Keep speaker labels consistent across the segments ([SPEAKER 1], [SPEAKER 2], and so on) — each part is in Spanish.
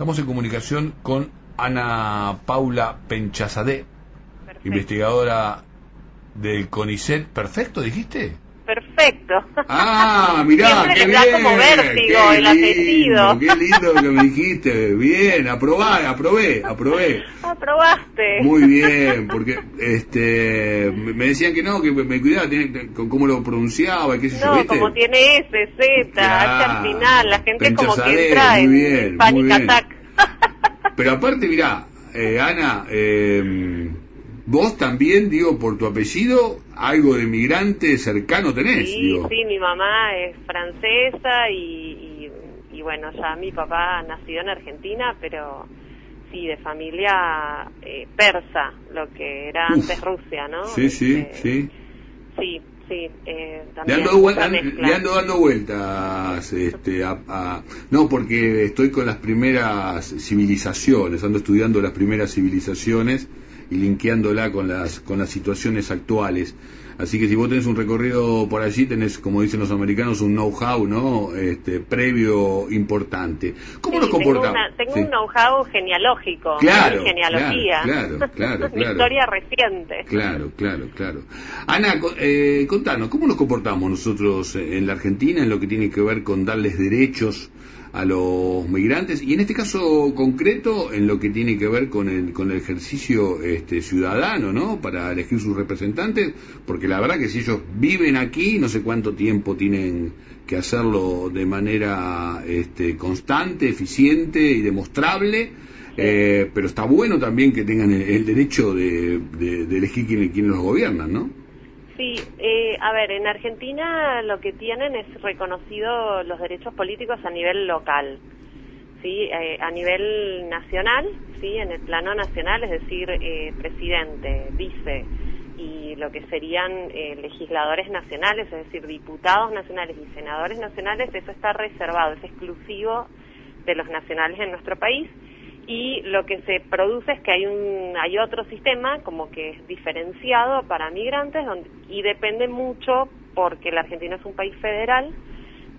[SPEAKER 1] Estamos en comunicación con Ana Paula Penchazadé, investigadora del CONICET. ¿Perfecto, dijiste?
[SPEAKER 2] Perfecto.
[SPEAKER 1] Ah, mirá,
[SPEAKER 2] qué bien. como vértigo el apellido.
[SPEAKER 1] Qué lindo que me dijiste. Bien, aprobé, aprobé, aprobé.
[SPEAKER 2] Aprobaste.
[SPEAKER 1] Muy bien, porque este me decían que no, que me cuidaba con cómo lo pronunciaba, qué sé
[SPEAKER 2] no,
[SPEAKER 1] yo,
[SPEAKER 2] como tiene S, Z, H al final, la gente como que entra en bien, panic attack.
[SPEAKER 1] Pero aparte, mirá, eh, Ana, eh, Vos también, digo, por tu apellido, algo de migrante cercano tenés.
[SPEAKER 2] Sí, sí, mi mamá es francesa y, y, bueno, ya mi papá nació en Argentina, pero sí, de familia eh, persa, lo que era antes Rusia, ¿no?
[SPEAKER 1] Sí, sí, este, sí.
[SPEAKER 2] Sí, sí. Eh,
[SPEAKER 1] le, ando, dando vueltas este, a, no porque estoy con las primeras civilizaciones ando estudiando las primeras civilizaciones y linkeándola con las, con las situaciones actuales. Así que si vos tenés un recorrido por allí, tenés, como dicen los americanos, un know-how, ¿no? Este, previo importante. ¿Cómo nos comportamos?
[SPEAKER 2] Tengo, un know-how genealógico,
[SPEAKER 1] claro,
[SPEAKER 2] genealogía.
[SPEAKER 1] Claro, claro, claro.
[SPEAKER 2] historia reciente.
[SPEAKER 1] Claro, claro, claro. Ana, eh, contanos, ¿cómo nos comportamos nosotros en la Argentina en lo que tiene que ver con darles derechos a los migrantes y en este caso concreto en lo que tiene que ver con el, con el ejercicio este, ciudadano, ¿no? Para elegir sus representantes, porque la verdad que si ellos viven aquí, no sé cuánto tiempo tienen que hacerlo de manera este, constante, eficiente y demostrable, eh, pero está bueno también que tengan el, derecho de, elegir quiénes quién los gobiernan, ¿no?
[SPEAKER 2] Sí, eh, a ver, en Argentina lo que tienen es reconocido los derechos políticos a nivel local, sí, eh, a nivel nacional, sí, en el plano nacional, es decir, eh, presidente, vice y lo que serían legisladores nacionales, es decir, diputados nacionales y senadores nacionales, eso está reservado, es exclusivo de los nacionales en nuestro país y lo que se produce es que hay un hay otro sistema como que es diferenciado para migrantes y depende mucho porque la Argentina es un país federal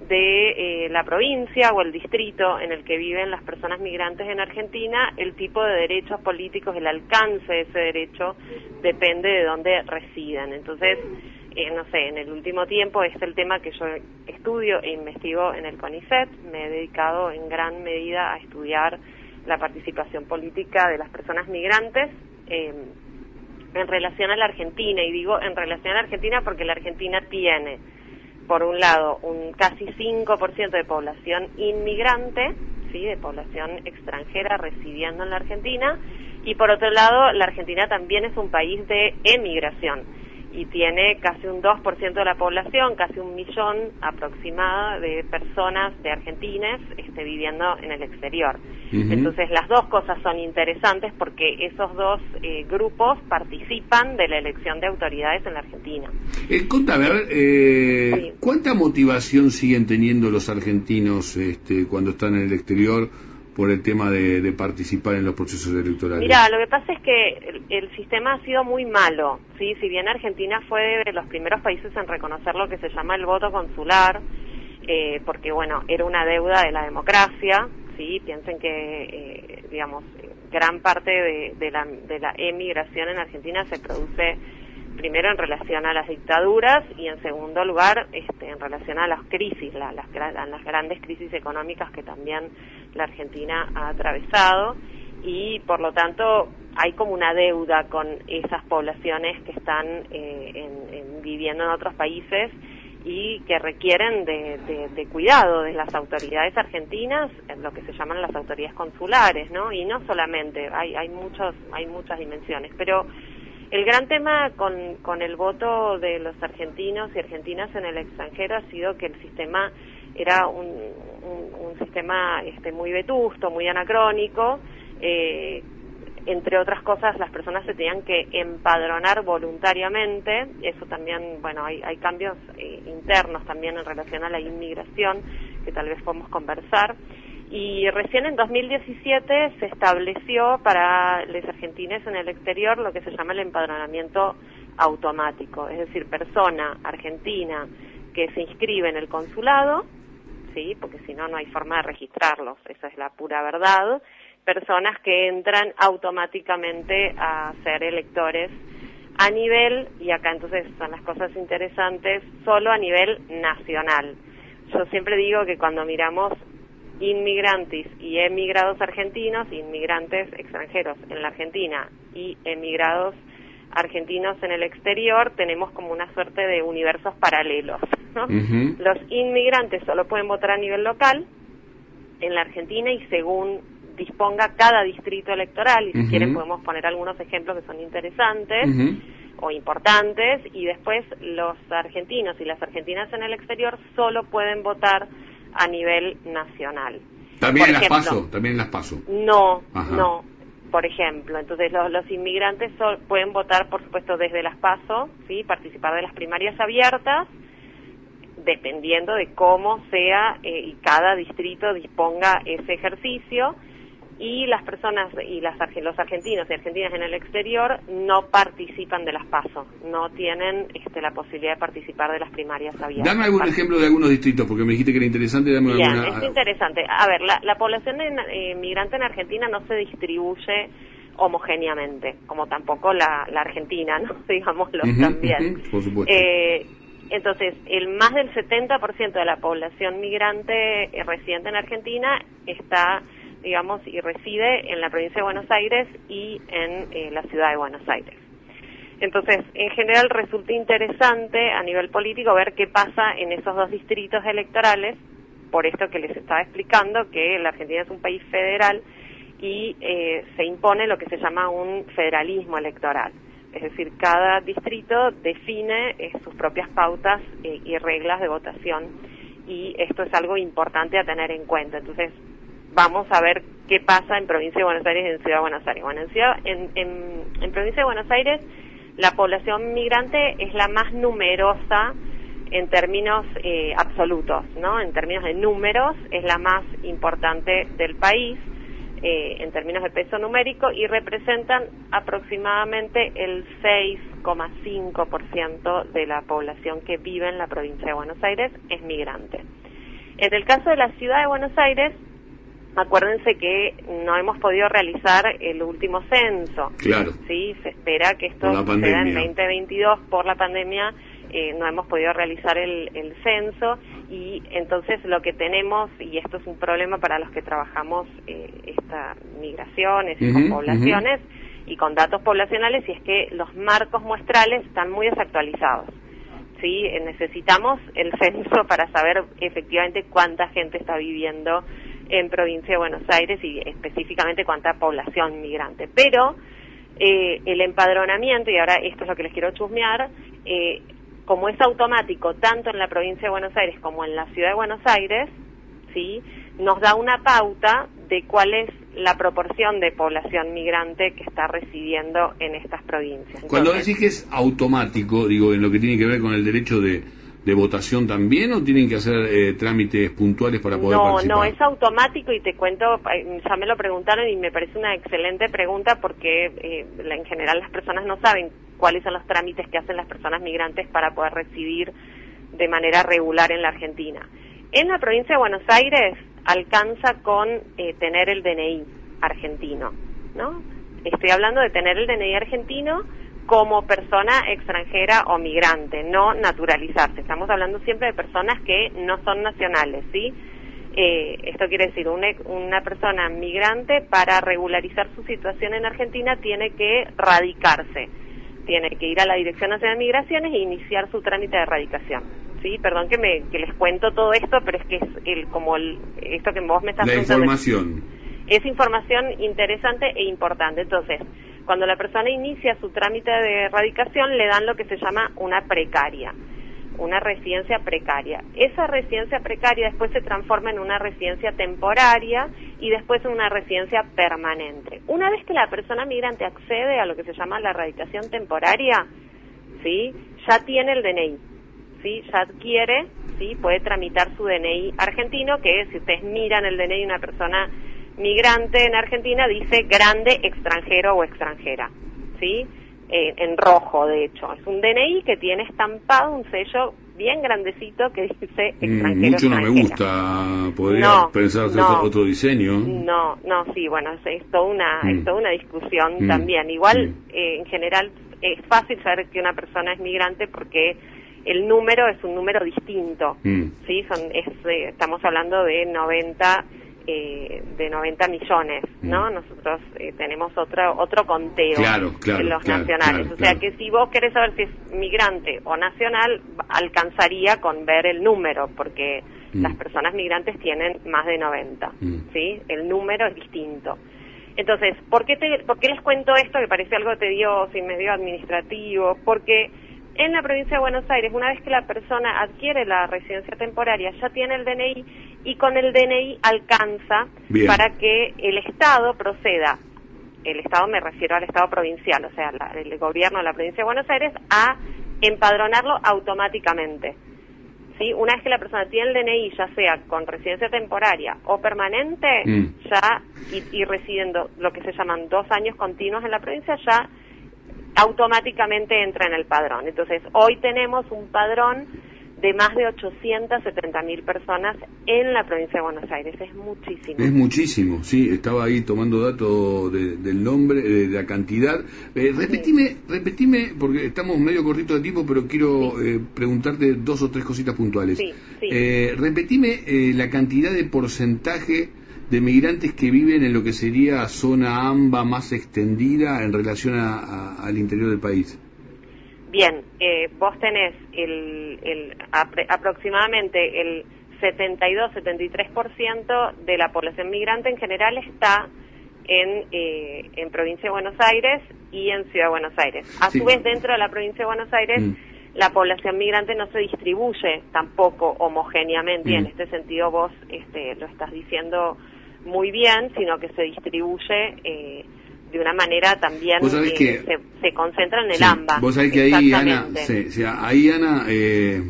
[SPEAKER 2] de eh, la provincia o el distrito en el que viven las personas migrantes en Argentina, el tipo de derechos políticos, el alcance de ese derecho depende de dónde residen. Entonces, eh, no sé, en el último tiempo es el tema que yo estudio e investigo en el CONICET. Me he dedicado en gran medida a estudiar la participación política de las personas migrantes eh, en relación a la Argentina. Y digo en relación a la Argentina porque la Argentina tiene, por un lado, un casi 5% de población inmigrante, ¿sí? de población extranjera residiendo en la Argentina, y por otro lado, la Argentina también es un país de emigración y tiene casi un 2% de la población, casi un millón aproximado de personas de argentines este, viviendo en el exterior. Entonces las dos cosas son interesantes porque esos dos eh, grupos participan de la elección de autoridades en la Argentina.
[SPEAKER 1] Eh, contame, a ver, eh, ¿cuánta motivación siguen teniendo los argentinos este, cuando están en el exterior? Por el tema de, participar en los procesos electorales?
[SPEAKER 2] Mira, lo que pasa es que el, sistema ha sido muy malo, ¿sí? Si bien Argentina fue de los primeros países en reconocer lo que se llama el voto consular, eh, porque, bueno, era una deuda de la democracia, ¿sí? Piensen que, eh, digamos, gran parte de, de, la, de la emigración en Argentina se produce primero en relación a las dictaduras y en segundo lugar este, en relación a las crisis, las, las grandes crisis económicas que también la Argentina ha atravesado y por lo tanto hay como una deuda con esas poblaciones que están eh, viviendo en otros países y que requieren de, cuidado de las autoridades argentinas, en lo que se llaman las autoridades consulares, ¿no? Y no solamente, hay, hay muchos, hay muchas dimensiones, pero el gran tema con, con el voto de los argentinos y argentinas en el extranjero ha sido que el sistema era un, un, sistema este, muy vetusto, muy anacrónico. Eh, entre otras cosas, las personas se tenían que empadronar voluntariamente. Eso también, bueno, hay, hay cambios eh, internos también en relación a la inmigración que tal vez podemos conversar y recién en 2017 se estableció para los argentines en el exterior lo que se llama el empadronamiento automático, es decir, persona argentina que se inscribe en el consulado, ¿sí? Porque si no, no hay forma de registrarlos, esa es la pura verdad. Personas que entran automáticamente a ser electores a nivel, y acá entonces son las cosas interesantes, solo a nivel nacional. Yo siempre digo que cuando miramos inmigrantes y emigrados argentinos, inmigrantes extranjeros en la Argentina y emigrados argentinos en el exterior, tenemos como una suerte de universos paralelos. Los inmigrantes solo pueden votar a nivel local en la Argentina y según disponga cada distrito electoral, y si quieren podemos poner algunos ejemplos que son interesantes o importantes, y después los argentinos y las argentinas en el exterior solo pueden votar a nivel nacional.
[SPEAKER 1] También en las PASO, también en las PASO.
[SPEAKER 2] No, no, por ejemplo. Entonces los, inmigrantes pueden votar, por supuesto, desde las PASO, ¿sí? participar de las primarias abiertas, dependiendo de cómo sea eh, y cada distrito disponga ese ejercicio y las personas y las, los argentinos y argentinas en el exterior no participan de las PASO, no tienen este, la posibilidad de participar de las primarias abiertas.
[SPEAKER 1] Dame algún ejemplo de algunos distritos, porque me dijiste que era interesante. Dame
[SPEAKER 2] Bien, es interesante. A ver, la, población eh, migrante en Argentina no se distribuye homogéneamente, como tampoco la, Argentina, ¿no? Digámoslo también.
[SPEAKER 1] por supuesto.
[SPEAKER 2] Eh, entonces, el más del 70% de la población migrante eh, residente en Argentina está digamos, y reside en la provincia de Buenos Aires y en eh, la ciudad de Buenos Aires. Entonces, en general resulta interesante a nivel político ver qué pasa en esos dos distritos electorales, por esto que les estaba explicando, que la Argentina es un país federal y eh, se impone lo que se llama un federalismo electoral. Es decir, cada distrito define eh, sus propias pautas y reglas de votación y esto es algo importante a tener en cuenta. Entonces, vamos a ver qué pasa en Provincia de Buenos Aires y en Ciudad de Buenos Aires. Bueno, en, en, Provincia de Buenos Aires la población migrante es la más numerosa en términos eh, absolutos, ¿no? En términos de números es la más importante del país eh, en términos de peso numérico y representan aproximadamente el 6,5% de la población que vive en la provincia de Buenos Aires es migrante. En el caso de la ciudad de Buenos Aires, Acuérdense que no hemos podido realizar el último censo.
[SPEAKER 1] Claro.
[SPEAKER 2] Sí, se espera que esto suceda en 2022 por la pandemia. Eh, no hemos podido realizar el, censo y entonces lo que tenemos, y esto es un problema para los que trabajamos eh, estas migraciones y con poblaciones y con datos poblacionales, y es que los marcos muestrales están muy desactualizados. ¿sí? Eh, necesitamos el censo para saber efectivamente cuánta gente está viviendo en provincia de Buenos Aires y específicamente cuánta población migrante. Pero eh, el empadronamiento, y ahora esto es lo que les quiero chusmear, eh, como es automático tanto en la provincia de Buenos Aires como en la ciudad de Buenos Aires, ¿sí? nos da una pauta de cuál es la proporción de población migrante que está residiendo en estas provincias.
[SPEAKER 1] Cuando decís que es automático, digo, en lo que tiene que ver con el derecho de, de votación también o tienen que hacer eh, trámites puntuales para poder
[SPEAKER 2] no,
[SPEAKER 1] participar?
[SPEAKER 2] No, es automático y te cuento, eh, ya me lo preguntaron y me parece una excelente pregunta porque eh, en general las personas no saben cuáles son los trámites que hacen las personas migrantes para poder residir de manera regular en la Argentina. En la provincia de Buenos Aires alcanza con tener el DNI argentino, ¿no? Estoy hablando de tener el DNI argentino como persona extranjera o migrante, no naturalizarse. Estamos hablando siempre de personas que no son nacionales, ¿sí? Eh, esto quiere decir, una, una persona migrante para regularizar su situación en Argentina tiene que radicarse, tiene que ir a la Dirección Nacional de Migraciones e iniciar su trámite de radicación. Sí, perdón que, me, que les cuento todo esto, pero es que es el, como el, esto que vos me estás
[SPEAKER 1] La información.
[SPEAKER 2] Es información interesante e importante. Entonces, cuando la persona inicia su trámite de erradicación, le dan lo que se llama una precaria, una residencia precaria. Esa residencia precaria después se transforma en una residencia temporaria y después en una residencia permanente. Una vez que la persona migrante accede a lo que se llama la erradicación temporaria, ¿sí? ya tiene el DNI, ¿sí? ya adquiere, ¿sí? puede tramitar su DNI argentino, que si ustedes miran el DNI de una persona migrante en Argentina dice grande extranjero o extranjera, ¿sí? Eh, en rojo, de hecho. Es un DNI que tiene estampado un sello bien grandecito que dice
[SPEAKER 1] Mm,
[SPEAKER 2] extranjero.
[SPEAKER 1] mucho no me gusta, podría
[SPEAKER 2] No,
[SPEAKER 1] pensar hacer
[SPEAKER 2] no.
[SPEAKER 1] otro diseño.
[SPEAKER 2] No, no, sí, bueno, es, es toda una,
[SPEAKER 1] Mm.
[SPEAKER 2] es toda una discusión
[SPEAKER 1] Mm.
[SPEAKER 2] también. Igual,
[SPEAKER 1] Mm.
[SPEAKER 2] eh, en general, es fácil saber que una persona es migrante porque el número es un número distinto.
[SPEAKER 1] Mm.
[SPEAKER 2] Sí, son, es, eh, estamos hablando de 90, eh, de 90 millones, ¿no?
[SPEAKER 1] Mm.
[SPEAKER 2] Nosotros eh, tenemos otro, otro conteo
[SPEAKER 1] Claro, claro,
[SPEAKER 2] en los
[SPEAKER 1] claro,
[SPEAKER 2] nacionales. o sea que si vos querés saber si es migrante o nacional, alcanzaría con ver el número, porque
[SPEAKER 1] Mm.
[SPEAKER 2] las personas migrantes tienen más de 90,
[SPEAKER 1] Mm.
[SPEAKER 2] ¿sí? El número es distinto. Entonces, ¿por qué, te, ¿por qué les cuento esto que parece algo tedioso y medio administrativo? Porque en la provincia de Buenos Aires, una vez que la persona adquiere la residencia temporaria, ya tiene el DNI y con el DNI alcanza
[SPEAKER 1] Bien.
[SPEAKER 2] para que el Estado proceda, el Estado me refiero al Estado provincial, o sea, la- el gobierno de la provincia de Buenos Aires, a empadronarlo automáticamente. ¿Sí? Una vez que la persona tiene el DNI, ya sea con residencia temporaria o permanente,
[SPEAKER 1] Mm.
[SPEAKER 2] ya y, y residiendo lo que se llaman dos años continuos en la provincia, ya automáticamente entra en el padrón. Entonces, hoy tenemos un padrón de más de 870 mil personas en la provincia de Buenos Aires. Es muchísimo.
[SPEAKER 1] Es muchísimo, sí, estaba ahí tomando datos de- del nombre, de, de la cantidad. Eh, repetime, repetime, porque estamos medio cortito de tiempo, pero quiero eh, preguntarte dos o tres cositas puntuales.
[SPEAKER 2] Sí, sí.
[SPEAKER 1] Eh, repetime eh, la cantidad de porcentaje de migrantes que viven en lo que sería zona AMBA más extendida en relación a- a- al interior del país.
[SPEAKER 2] Bien, eh, vos tenés el, el apre- aproximadamente el 72-73% de la población migrante en general está en, eh, en provincia de Buenos Aires y en Ciudad de Buenos Aires. A
[SPEAKER 1] Sí.
[SPEAKER 2] su vez, dentro de la provincia de Buenos Aires,
[SPEAKER 1] Mm.
[SPEAKER 2] la población migrante no se distribuye tampoco homogéneamente, y en
[SPEAKER 1] Mm.
[SPEAKER 2] este sentido vos este, lo estás diciendo muy bien, sino que se distribuye eh, de una manera también,
[SPEAKER 1] Vos sabés
[SPEAKER 2] eh,
[SPEAKER 1] que-
[SPEAKER 2] se, se concentra en el
[SPEAKER 1] Sí,
[SPEAKER 2] AMBA.
[SPEAKER 1] Vos sabés que ahí, Ana, sí, sí, ahí, Ana, eh,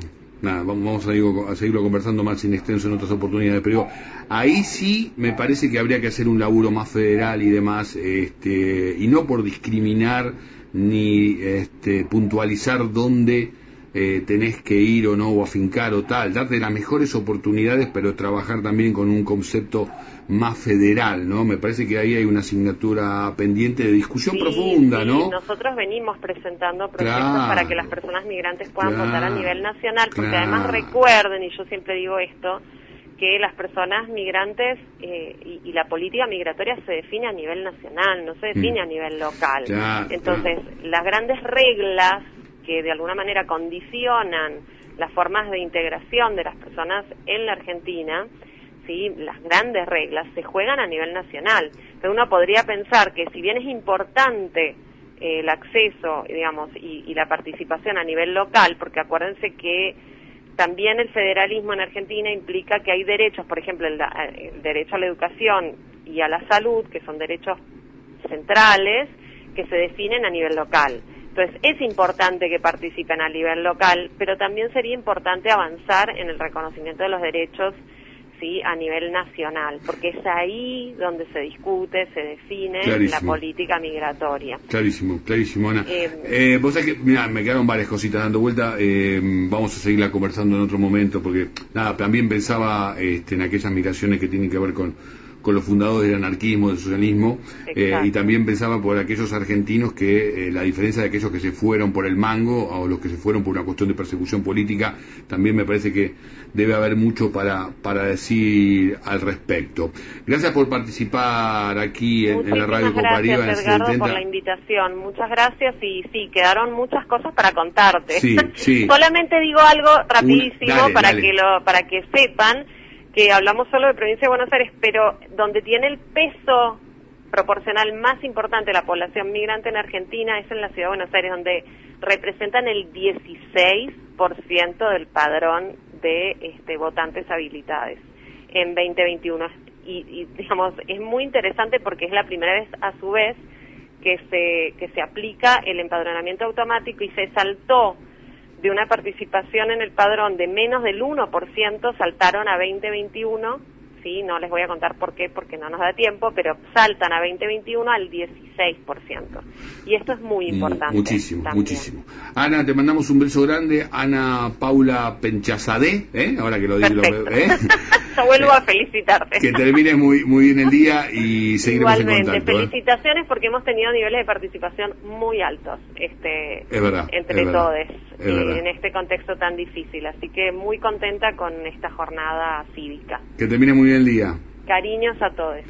[SPEAKER 1] nada, vamos vamos a, digo, a seguirlo conversando más sin extenso en otras oportunidades, pero ahí sí me parece que habría que hacer un laburo más federal y demás, este, y no por discriminar ni este, puntualizar dónde eh, tenés que ir o no, o afincar o tal, darte las mejores oportunidades, pero trabajar también con un concepto más federal, ¿no? Me parece que ahí hay una asignatura pendiente de discusión
[SPEAKER 2] Sí,
[SPEAKER 1] profunda,
[SPEAKER 2] sí,
[SPEAKER 1] ¿no?
[SPEAKER 2] Nosotros venimos presentando proyectos
[SPEAKER 1] Claro.
[SPEAKER 2] para que las personas migrantes puedan
[SPEAKER 1] Claro.
[SPEAKER 2] votar a nivel nacional, porque
[SPEAKER 1] Claro.
[SPEAKER 2] además recuerden, y yo siempre digo esto, que las personas migrantes eh, y, y la política migratoria se define a nivel nacional, no se define
[SPEAKER 1] Mm.
[SPEAKER 2] a nivel local. Entonces, las grandes reglas que de alguna manera condicionan las formas de integración de las personas en la Argentina, sí, las grandes reglas se juegan a nivel nacional. Pero uno podría pensar que si bien es importante eh, el acceso, digamos, y, la participación a nivel local, porque acuérdense que también el federalismo en Argentina implica que hay derechos, por ejemplo, el, el derecho a la educación y a la salud, que son derechos centrales, que se definen a nivel local. Entonces, es importante que participen a nivel local, pero también sería importante avanzar en el reconocimiento de los derechos sí a nivel nacional, porque es ahí donde se discute, se define
[SPEAKER 1] Clarísimo.
[SPEAKER 2] la política migratoria.
[SPEAKER 1] Clarísimo, clarísimo, Ana.
[SPEAKER 2] Eh,
[SPEAKER 1] Eh, vos sabés que, mira, me quedaron varias cositas dando vuelta, eh, vamos a seguirla conversando en otro momento, porque, nada, también pensaba este, en aquellas migraciones que tienen que ver con, con los fundadores del anarquismo, del socialismo, eh, y también pensaba por aquellos argentinos que eh, la diferencia de aquellos que se fueron por el mango o los que se fueron por una cuestión de persecución política, también me parece que debe haber mucho para, para decir al respecto. Gracias por participar aquí en, en la Radio en
[SPEAKER 2] gracias, Edgardo,
[SPEAKER 1] 70.
[SPEAKER 2] por la invitación. Muchas gracias y sí, quedaron muchas cosas para contarte.
[SPEAKER 1] Sí, sí.
[SPEAKER 2] Solamente digo algo rapidísimo
[SPEAKER 1] dale,
[SPEAKER 2] para
[SPEAKER 1] dale.
[SPEAKER 2] que lo para que sepan que hablamos solo de provincia de Buenos Aires, pero donde tiene el peso proporcional más importante la población migrante en Argentina es en la ciudad de Buenos Aires, donde representan el 16% del padrón de este, votantes habilitados en 2021. Y, y, digamos, es muy interesante porque es la primera vez, a su vez, que se, que se aplica el empadronamiento automático y se saltó de una participación en el padrón de menos del 1%, saltaron a 2021, sí, no les voy a contar por qué, porque no nos da tiempo, pero saltan a 2021 al 16%. 16%. Y esto es muy importante.
[SPEAKER 1] Muchísimo, muchísimo. Ana, te mandamos un beso grande. Ana Paula Penchazadé, ¿eh? ahora que lo digo. ¿eh?
[SPEAKER 2] Yo vuelvo a felicitarte.
[SPEAKER 1] Que termine muy, muy bien el día y seguiremos
[SPEAKER 2] Igualmente,
[SPEAKER 1] en contacto.
[SPEAKER 2] ¿eh? felicitaciones porque hemos tenido niveles de participación muy altos este,
[SPEAKER 1] es verdad,
[SPEAKER 2] entre
[SPEAKER 1] es
[SPEAKER 2] todos
[SPEAKER 1] es verdad.
[SPEAKER 2] en este contexto tan difícil. Así que muy contenta con esta jornada cívica.
[SPEAKER 1] Que termine muy bien el día.
[SPEAKER 2] Cariños a todos.